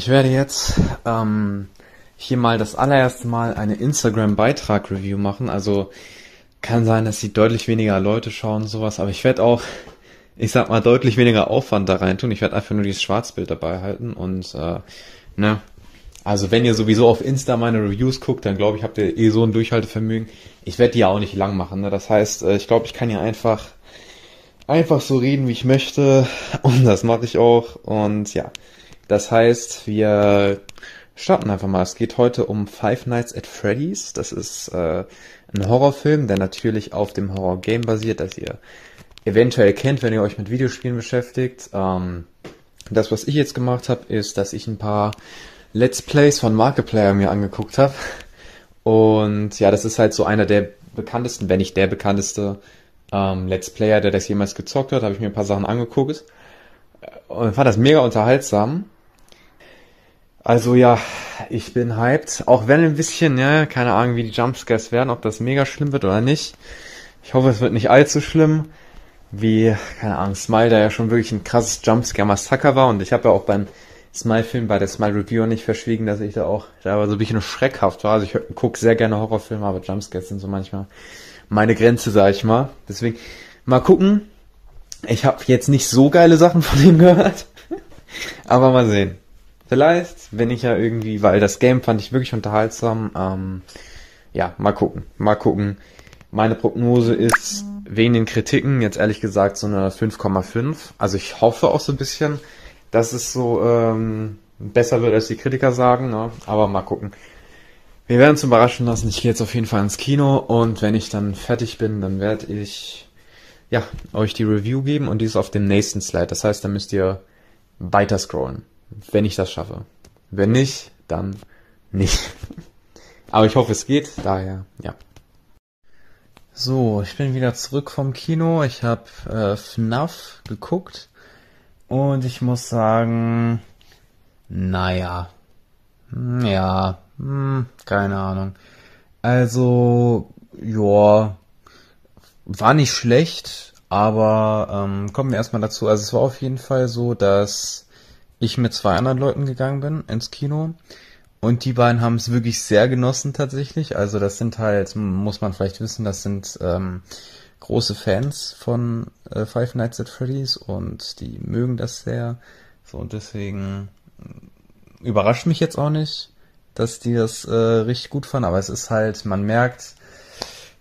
Ich werde jetzt ähm, hier mal das allererste Mal eine Instagram-Beitrag-Review machen. Also kann sein, dass sie deutlich weniger Leute schauen sowas, aber ich werde auch, ich sag mal, deutlich weniger Aufwand da rein tun. Ich werde einfach nur dieses Schwarzbild dabei halten und äh, ne. Also wenn ihr sowieso auf Insta meine Reviews guckt, dann glaube ich, habt ihr eh so ein Durchhaltevermögen. Ich werde die ja auch nicht lang machen. Ne? Das heißt, äh, ich glaube, ich kann hier einfach einfach so reden, wie ich möchte. Und das mache ich auch. Und ja. Das heißt, wir starten einfach mal. Es geht heute um Five Nights at Freddy's. Das ist äh, ein Horrorfilm, der natürlich auf dem Horror-Game basiert, das ihr eventuell kennt, wenn ihr euch mit Videospielen beschäftigt. Ähm, das, was ich jetzt gemacht habe, ist, dass ich ein paar Let's Plays von Markiplier mir angeguckt habe. Und ja, das ist halt so einer der bekanntesten, wenn nicht der bekannteste ähm, Let's Player, der das jemals gezockt hat. Habe ich mir ein paar Sachen angeguckt und fand das mega unterhaltsam. Also ja, ich bin hyped. Auch wenn ein bisschen, ja, keine Ahnung, wie die Jumpscares werden, ob das mega schlimm wird oder nicht. Ich hoffe, es wird nicht allzu schlimm. Wie, keine Ahnung, Smile, der ja schon wirklich ein krasses Jumpscare-Massaker war. Und ich habe ja auch beim Smile-Film, bei der Smile-Review nicht verschwiegen, dass ich da auch da war so ein bisschen schreckhaft war. Also ich gucke sehr gerne Horrorfilme, aber Jumpscares sind so manchmal meine Grenze, sag ich mal. Deswegen mal gucken. Ich habe jetzt nicht so geile Sachen von ihm gehört. aber mal sehen. Vielleicht, wenn ich ja irgendwie, weil das Game fand ich wirklich unterhaltsam. Ähm, ja, mal gucken. Mal gucken. Meine Prognose ist wegen den Kritiken jetzt ehrlich gesagt so eine 5,5. Also ich hoffe auch so ein bisschen, dass es so ähm, besser wird, als die Kritiker sagen. Ne? Aber mal gucken. Wir werden uns überraschen lassen. Ich gehe jetzt auf jeden Fall ins Kino und wenn ich dann fertig bin, dann werde ich ja euch die Review geben und die ist auf dem nächsten Slide. Das heißt, dann müsst ihr weiter scrollen wenn ich das schaffe. Wenn nicht, dann nicht. Aber ich hoffe, es geht. Daher, ja. So, ich bin wieder zurück vom Kino. Ich habe äh, FNAF geguckt und ich muss sagen, naja, hm, ja, hm, keine Ahnung. Also, ja, war nicht schlecht, aber ähm, kommen wir erstmal dazu. Also es war auf jeden Fall so, dass ich mit zwei anderen Leuten gegangen bin ins Kino. Und die beiden haben es wirklich sehr genossen tatsächlich. Also das sind halt, muss man vielleicht wissen, das sind ähm, große Fans von äh, Five Nights at Freddy's und die mögen das sehr. So und deswegen äh, überrascht mich jetzt auch nicht, dass die das äh, richtig gut fanden. Aber es ist halt, man merkt,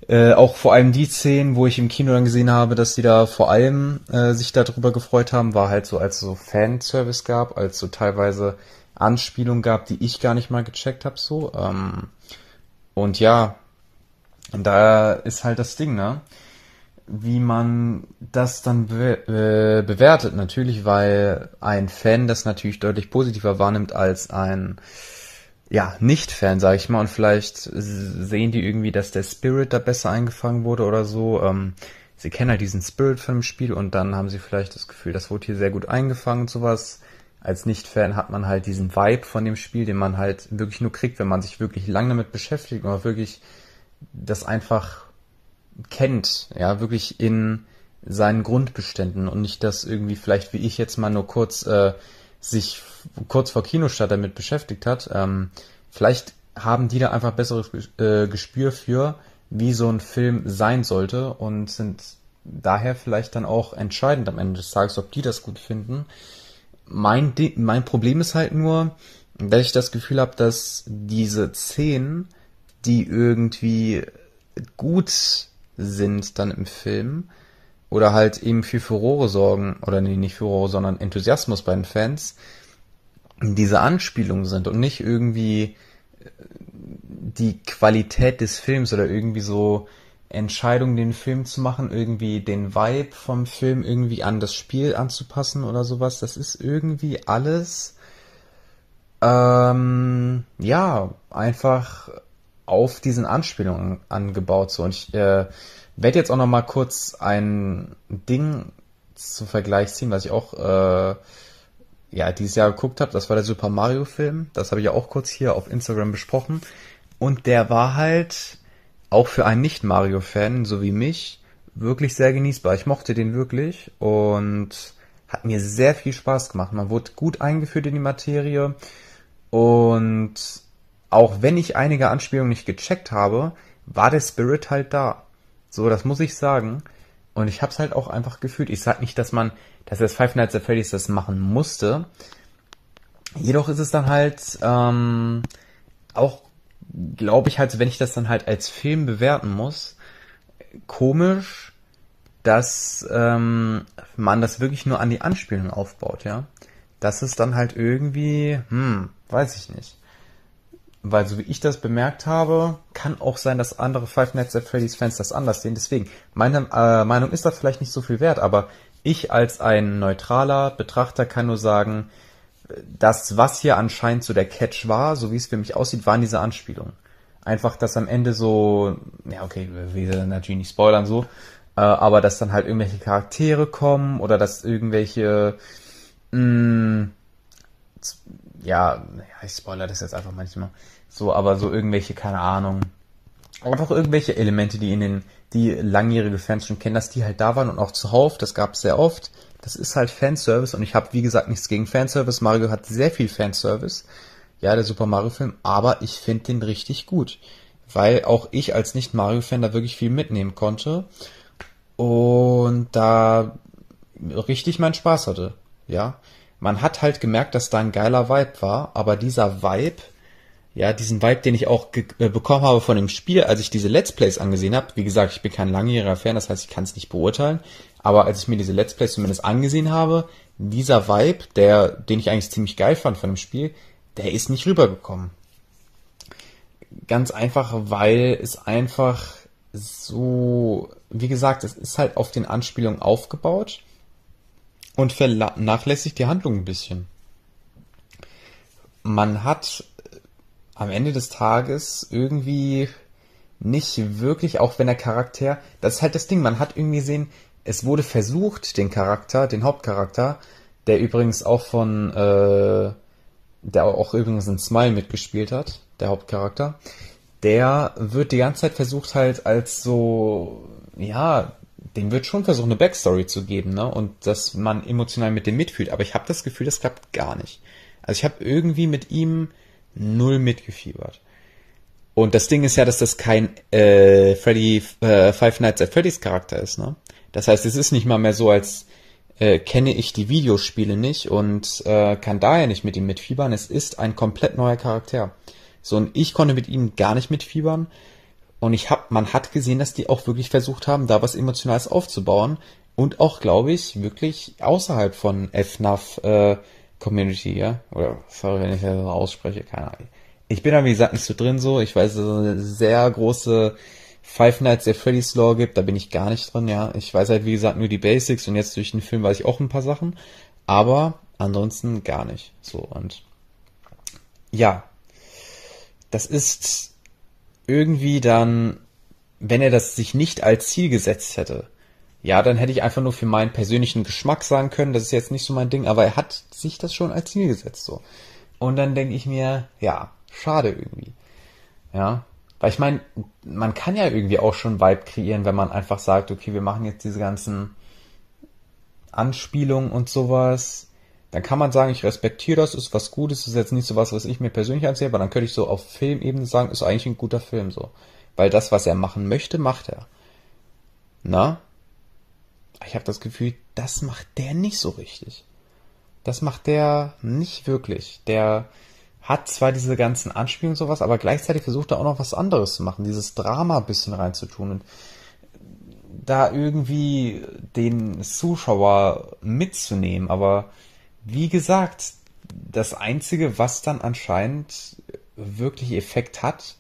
äh, auch vor allem die Szenen, wo ich im Kino dann gesehen habe, dass die da vor allem äh, sich darüber gefreut haben, war halt so, als es so Fanservice gab, als so teilweise Anspielungen gab, die ich gar nicht mal gecheckt habe, so. Ähm, und ja, da ist halt das Ding, ne? Wie man das dann be äh, bewertet, natürlich, weil ein Fan das natürlich deutlich positiver wahrnimmt als ein ja, Nicht-Fan, sag ich mal, und vielleicht sehen die irgendwie, dass der Spirit da besser eingefangen wurde oder so. Ähm, sie kennen halt diesen Spirit von dem Spiel und dann haben sie vielleicht das Gefühl, das wurde hier sehr gut eingefangen und sowas. Als Nicht-Fan hat man halt diesen Vibe von dem Spiel, den man halt wirklich nur kriegt, wenn man sich wirklich lange damit beschäftigt und wirklich das einfach kennt, ja, wirklich in seinen Grundbeständen und nicht das irgendwie vielleicht wie ich jetzt mal nur kurz äh, sich kurz vor Kinostart damit beschäftigt hat, ähm, vielleicht haben die da einfach besseres äh, Gespür für, wie so ein Film sein sollte und sind daher vielleicht dann auch entscheidend am Ende des Tages, ob die das gut finden. Mein, De mein Problem ist halt nur, dass ich das Gefühl habe, dass diese Szenen, die irgendwie gut sind dann im Film, oder halt eben für Furore sorgen, oder nee, nicht Furore, sondern Enthusiasmus bei den Fans, diese Anspielungen sind und nicht irgendwie äh, die Qualität des Films oder irgendwie so Entscheidungen, den Film zu machen, irgendwie den Vibe vom Film irgendwie an das Spiel anzupassen oder sowas. Das ist irgendwie alles, ähm, ja, einfach auf diesen Anspielungen angebaut. So, und ich äh, werde jetzt auch noch mal kurz ein Ding zum Vergleich ziehen, was ich auch äh, ja dieses Jahr geguckt habe. Das war der Super Mario Film. Das habe ich ja auch kurz hier auf Instagram besprochen. Und der war halt auch für einen Nicht-Mario-Fan, so wie mich, wirklich sehr genießbar. Ich mochte den wirklich und hat mir sehr viel Spaß gemacht. Man wurde gut eingeführt in die Materie und auch wenn ich einige Anspielungen nicht gecheckt habe, war der Spirit halt da. So, das muss ich sagen. Und ich habe es halt auch einfach gefühlt. Ich sag nicht, dass man, dass das Five Nights at Freddy's das machen musste. Jedoch ist es dann halt ähm, auch, glaube ich halt, wenn ich das dann halt als Film bewerten muss, komisch, dass ähm, man das wirklich nur an die Anspielung aufbaut, ja. Das ist dann halt irgendwie, hm, weiß ich nicht. Weil so wie ich das bemerkt habe, kann auch sein, dass andere Five Nights at Freddy's Fans das anders sehen. Deswegen, meine äh, Meinung ist da vielleicht nicht so viel wert, aber ich als ein neutraler Betrachter kann nur sagen, das, was hier anscheinend so der Catch war, so wie es für mich aussieht, waren diese Anspielungen. Einfach, dass am Ende so, ja okay, wir will natürlich nicht spoilern so, äh, aber dass dann halt irgendwelche Charaktere kommen oder dass irgendwelche, mh, mm, ja, ich spoiler das jetzt einfach manchmal, so, aber so irgendwelche, keine Ahnung, einfach irgendwelche Elemente, die in den, die langjährige Fans schon kennen, dass die halt da waren und auch zuhauf, das gab es sehr oft. Das ist halt Fanservice und ich habe, wie gesagt, nichts gegen Fanservice. Mario hat sehr viel Fanservice. Ja, der Super Mario-Film, aber ich finde den richtig gut. Weil auch ich als Nicht-Mario-Fan da wirklich viel mitnehmen konnte. Und da richtig meinen Spaß hatte. Ja. Man hat halt gemerkt, dass da ein geiler Vibe war, aber dieser Vibe ja, diesen Vibe, den ich auch äh, bekommen habe von dem Spiel, als ich diese Let's Plays angesehen habe. Wie gesagt, ich bin kein langjähriger Fan, das heißt, ich kann es nicht beurteilen. Aber als ich mir diese Let's Plays zumindest angesehen habe, dieser Vibe, der, den ich eigentlich ziemlich geil fand von dem Spiel, der ist nicht rübergekommen. Ganz einfach, weil es einfach so, wie gesagt, es ist halt auf den Anspielungen aufgebaut und vernachlässigt die Handlung ein bisschen. Man hat am Ende des Tages irgendwie nicht wirklich, auch wenn der Charakter, das ist halt das Ding, man hat irgendwie gesehen, es wurde versucht, den Charakter, den Hauptcharakter, der übrigens auch von, äh, der auch übrigens in Smile mitgespielt hat, der Hauptcharakter, der wird die ganze Zeit versucht halt als so, ja, dem wird schon versucht, eine Backstory zu geben, ne? Und dass man emotional mit dem mitfühlt. Aber ich habe das Gefühl, das klappt gar nicht. Also ich habe irgendwie mit ihm null mitgefiebert. Und das Ding ist ja, dass das kein äh, Freddy äh, Five Nights at Freddy's Charakter ist, ne? Das heißt, es ist nicht mal mehr so, als äh, kenne ich die Videospiele nicht und äh, kann daher nicht mit ihm mitfiebern. Es ist ein komplett neuer Charakter. So, und ich konnte mit ihm gar nicht mitfiebern. Und ich hab, man hat gesehen, dass die auch wirklich versucht haben, da was Emotionales aufzubauen. Und auch, glaube ich, wirklich außerhalb von FNAF äh, Community, ja? Oder, sorry, wenn ich das so ausspreche, keine Ahnung. Ich bin da, wie gesagt, nicht so drin so. Ich weiß, dass es eine sehr große Five Nights at Freddy's Lore gibt, da bin ich gar nicht drin, ja. Ich weiß halt, wie gesagt, nur die Basics und jetzt durch den Film weiß ich auch ein paar Sachen. Aber ansonsten gar nicht. So, und ja. Das ist irgendwie dann, wenn er das sich nicht als Ziel gesetzt hätte, ja, dann hätte ich einfach nur für meinen persönlichen Geschmack sagen können, das ist jetzt nicht so mein Ding, aber er hat sich das schon als Ziel gesetzt, so. Und dann denke ich mir, ja, schade irgendwie. Ja, weil ich meine, man kann ja irgendwie auch schon Vibe kreieren, wenn man einfach sagt, okay, wir machen jetzt diese ganzen Anspielungen und sowas. Dann kann man sagen, ich respektiere das, ist was Gutes, ist jetzt nicht so was, was ich mir persönlich ansehe, aber dann könnte ich so auf Filmebene sagen, ist eigentlich ein guter Film so. Weil das, was er machen möchte, macht er. Na? ich habe das Gefühl, das macht der nicht so richtig. Das macht der nicht wirklich. Der hat zwar diese ganzen Anspielungen und sowas, aber gleichzeitig versucht er auch noch was anderes zu machen, dieses Drama ein bisschen reinzutun und da irgendwie den Zuschauer mitzunehmen. Aber wie gesagt, das Einzige, was dann anscheinend wirklich Effekt hat,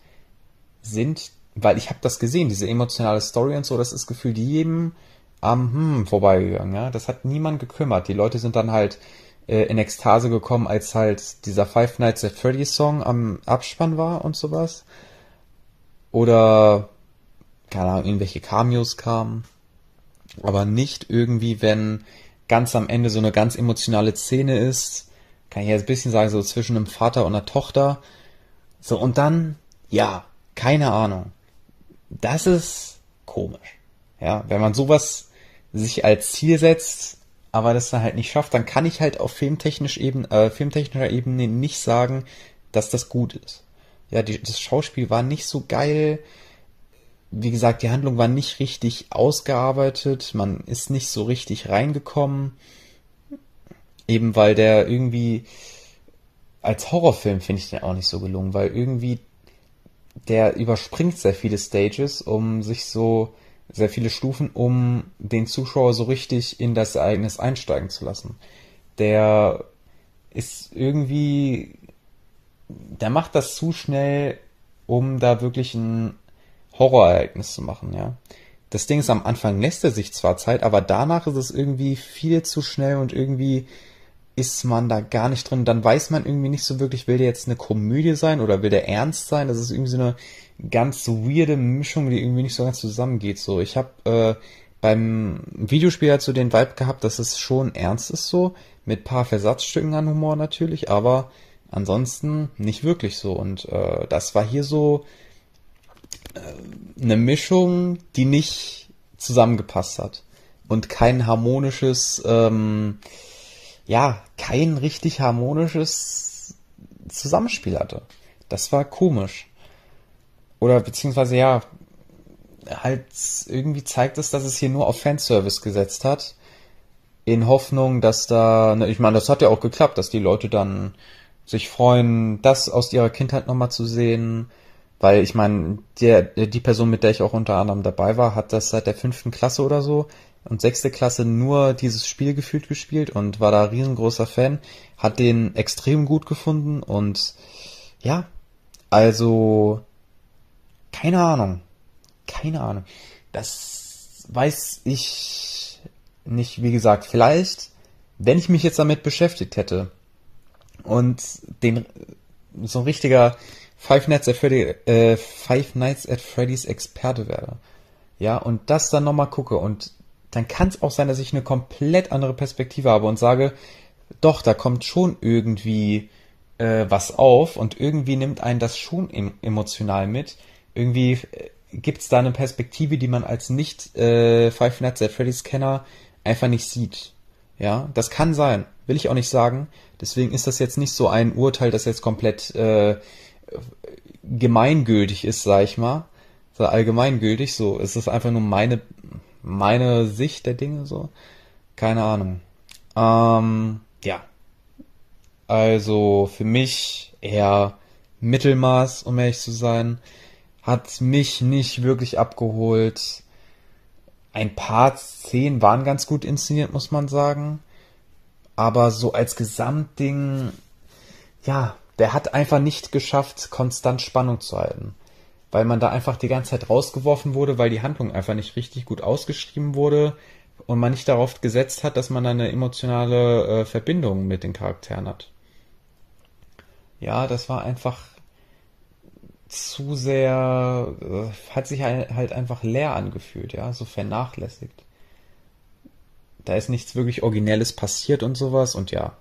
sind, weil ich habe das gesehen, diese emotionale Story und so, das ist gefühlt jedem am hm, vorbeigegangen. Ja? Das hat niemand gekümmert. Die Leute sind dann halt äh, in Ekstase gekommen, als halt dieser Five Nights at Freddy's Song am Abspann war und sowas. Oder, keine Ahnung, irgendwelche Cameos kamen. Aber nicht irgendwie, wenn ganz am Ende so eine ganz emotionale Szene ist, kann ich jetzt ein bisschen sagen, so zwischen einem Vater und einer Tochter. So, und dann, ja, keine Ahnung. Das ist komisch. Ja, wenn man sowas sich als Ziel setzt, aber das dann halt nicht schafft, dann kann ich halt auf filmtechnisch eben, äh, filmtechnischer Ebene nicht sagen, dass das gut ist. Ja, die, das Schauspiel war nicht so geil. Wie gesagt, die Handlung war nicht richtig ausgearbeitet. Man ist nicht so richtig reingekommen. Eben weil der irgendwie als Horrorfilm finde ich den auch nicht so gelungen, weil irgendwie der überspringt sehr viele Stages, um sich so sehr viele Stufen, um den Zuschauer so richtig in das Ereignis einsteigen zu lassen. Der ist irgendwie, der macht das zu schnell, um da wirklich ein Horrorereignis zu machen, ja. Das Ding ist, am Anfang lässt er sich zwar Zeit, aber danach ist es irgendwie viel zu schnell und irgendwie ist man da gar nicht drin. Dann weiß man irgendwie nicht so wirklich, will der jetzt eine Komödie sein oder will der ernst sein? Das ist irgendwie so eine ganz weirde Mischung, die irgendwie nicht so ganz zusammengeht. So, ich habe äh, beim Videospiel halt so den Vibe gehabt, dass es schon ernst ist so, mit paar Versatzstücken an Humor natürlich, aber ansonsten nicht wirklich so. Und äh, das war hier so eine Mischung, die nicht zusammengepasst hat. Und kein harmonisches, ähm, ja, kein richtig harmonisches Zusammenspiel hatte. Das war komisch. Oder beziehungsweise ja, halt irgendwie zeigt es, dass es hier nur auf Fanservice gesetzt hat. In Hoffnung, dass da, ne, ich meine, das hat ja auch geklappt, dass die Leute dann sich freuen, das aus ihrer Kindheit nochmal zu sehen. Weil ich meine, der, die Person, mit der ich auch unter anderem dabei war, hat das seit der fünften Klasse oder so und sechste Klasse nur dieses Spiel gefühlt gespielt und war da riesengroßer Fan, hat den extrem gut gefunden und ja, also keine Ahnung. Keine Ahnung. Das weiß ich nicht, wie gesagt, vielleicht, wenn ich mich jetzt damit beschäftigt hätte und den so ein richtiger Five Nights at, Freddy, äh, Five Nights at Freddy's Experte wäre. Ja, und das dann nochmal gucke und dann kann es auch sein, dass ich eine komplett andere Perspektive habe und sage, doch, da kommt schon irgendwie äh, was auf und irgendwie nimmt einen das schon em emotional mit irgendwie äh, gibt es da eine Perspektive, die man als nicht äh, Five Nights at Freddy's Kenner einfach nicht sieht. Ja, das kann sein, will ich auch nicht sagen. Deswegen ist das jetzt nicht so ein Urteil, das jetzt komplett äh, gemeingültig ist, sag ich mal. So allgemeingültig, so es ist einfach nur meine meine Sicht der Dinge so. Keine Ahnung. Ähm, ja. Also für mich eher Mittelmaß, um ehrlich zu sein hat mich nicht wirklich abgeholt. Ein paar Szenen waren ganz gut inszeniert, muss man sagen. Aber so als Gesamtding, ja, der hat einfach nicht geschafft, konstant Spannung zu halten. Weil man da einfach die ganze Zeit rausgeworfen wurde, weil die Handlung einfach nicht richtig gut ausgeschrieben wurde und man nicht darauf gesetzt hat, dass man eine emotionale äh, Verbindung mit den Charakteren hat. Ja, das war einfach zu sehr, äh, hat sich halt einfach leer angefühlt, ja, so vernachlässigt. Da ist nichts wirklich Originelles passiert und sowas und ja.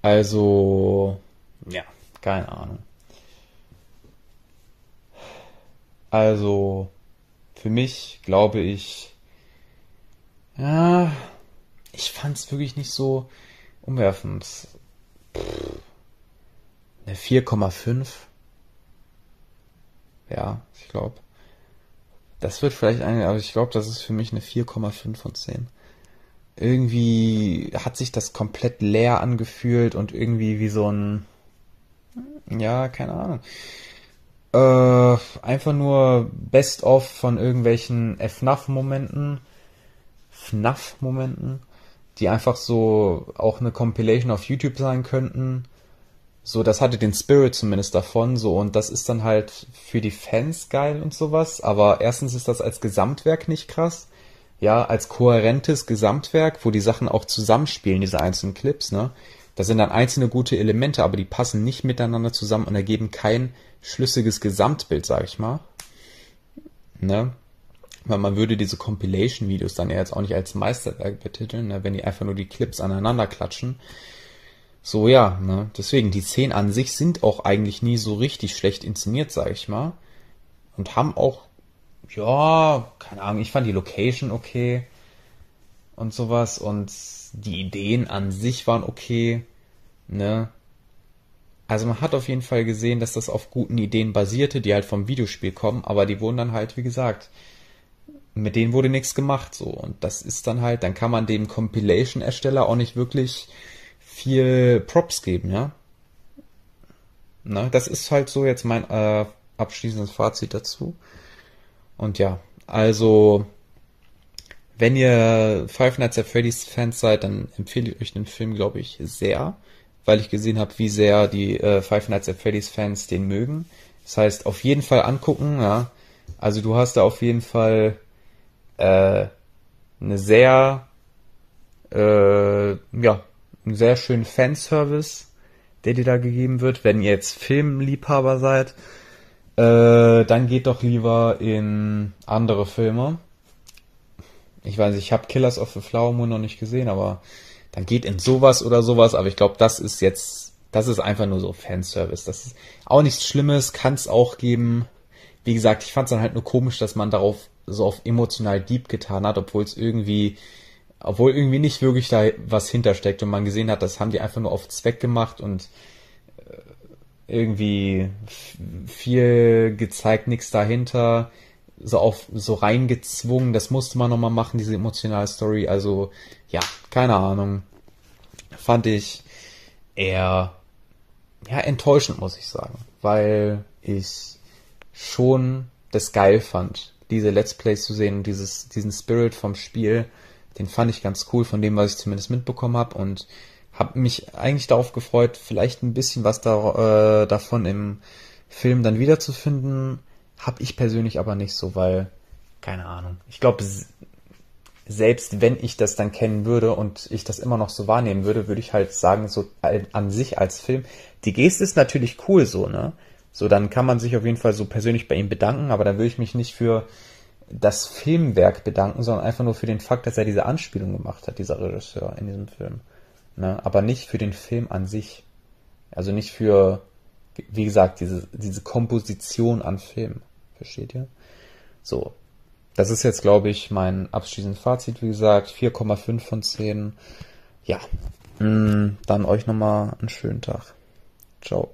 Also, ja, keine Ahnung. Also, für mich glaube ich, ja, ich fand es wirklich nicht so umwerfend. Pff, eine 4,5 ja, ich glaube. Das wird vielleicht eine, aber ich glaube, das ist für mich eine 4,5 von 10. Irgendwie hat sich das komplett leer angefühlt und irgendwie wie so ein, ja, keine Ahnung. Äh, einfach nur Best-of von irgendwelchen FNAF-Momenten, FNAF-Momenten, die einfach so auch eine Compilation auf YouTube sein könnten. So, das hatte den Spirit zumindest davon, so, und das ist dann halt für die Fans geil und sowas, aber erstens ist das als Gesamtwerk nicht krass, ja, als kohärentes Gesamtwerk, wo die Sachen auch zusammenspielen, diese einzelnen Clips, ne, da sind dann einzelne gute Elemente, aber die passen nicht miteinander zusammen und ergeben kein schlüssiges Gesamtbild, sag ich mal, ne, weil man würde diese Compilation-Videos dann ja jetzt auch nicht als Meisterwerk betiteln, ne, wenn die einfach nur die Clips aneinander klatschen, so, ja, ne? Deswegen, die Szenen an sich sind auch eigentlich nie so richtig schlecht inszeniert, sag ich mal. Und haben auch, ja, keine Ahnung, ich fand die Location okay. Und sowas und die Ideen an sich waren okay, ne? Also man hat auf jeden Fall gesehen, dass das auf guten Ideen basierte, die halt vom Videospiel kommen, aber die wurden dann halt, wie gesagt, mit denen wurde nichts gemacht so und das ist dann halt, dann kann man dem Compilation-Ersteller auch nicht wirklich viel Props geben, ja. Na, das ist halt so jetzt mein äh, abschließendes Fazit dazu. Und ja, also wenn ihr Five Nights at Freddy's Fans seid, dann empfehle ich euch den Film, glaube ich, sehr, weil ich gesehen habe, wie sehr die äh, Five Nights at Freddy's Fans den mögen. Das heißt, auf jeden Fall angucken, ja. Also du hast da auf jeden Fall äh, eine sehr, äh, ja, einen sehr schönen Fanservice, der dir da gegeben wird. Wenn ihr jetzt Filmliebhaber seid, äh, dann geht doch lieber in andere Filme. Ich weiß ich habe Killers of the Flower Moon noch nicht gesehen, aber dann geht in sowas oder sowas. Aber ich glaube, das ist jetzt, das ist einfach nur so Fanservice. Das ist auch nichts Schlimmes, kann es auch geben. Wie gesagt, ich fand es dann halt nur komisch, dass man darauf so auf emotional deep getan hat, obwohl es irgendwie, obwohl irgendwie nicht wirklich da was hintersteckt und man gesehen hat, das haben die einfach nur auf Zweck gemacht und äh, irgendwie viel gezeigt, nichts dahinter, so auf so reingezwungen, das musste man nochmal machen, diese emotionale Story, also ja, keine Ahnung, fand ich eher ja enttäuschend, muss ich sagen, weil ich schon das geil fand, diese Let's Plays zu sehen und dieses, diesen Spirit vom Spiel, den fand ich ganz cool, von dem, was ich zumindest mitbekommen habe und habe mich eigentlich darauf gefreut, vielleicht ein bisschen was da, äh, davon im Film dann wiederzufinden. Habe ich persönlich aber nicht so, weil, keine Ahnung. Ich glaube, selbst wenn ich das dann kennen würde und ich das immer noch so wahrnehmen würde, würde ich halt sagen, so an sich als Film, die Geste ist natürlich cool so, ne? So, dann kann man sich auf jeden Fall so persönlich bei ihm bedanken, aber dann will ich mich nicht für das Filmwerk bedanken, sondern einfach nur für den Fakt, dass er diese Anspielung gemacht hat, dieser Regisseur in diesem Film. Ne? Aber nicht für den Film an sich. Also nicht für, wie gesagt, diese, diese Komposition an Film. Versteht ihr? So. Das ist jetzt, glaube ich, mein abschließendes Fazit, wie gesagt. 4,5 von 10. Ja. Mm, dann euch nochmal einen schönen Tag. Ciao.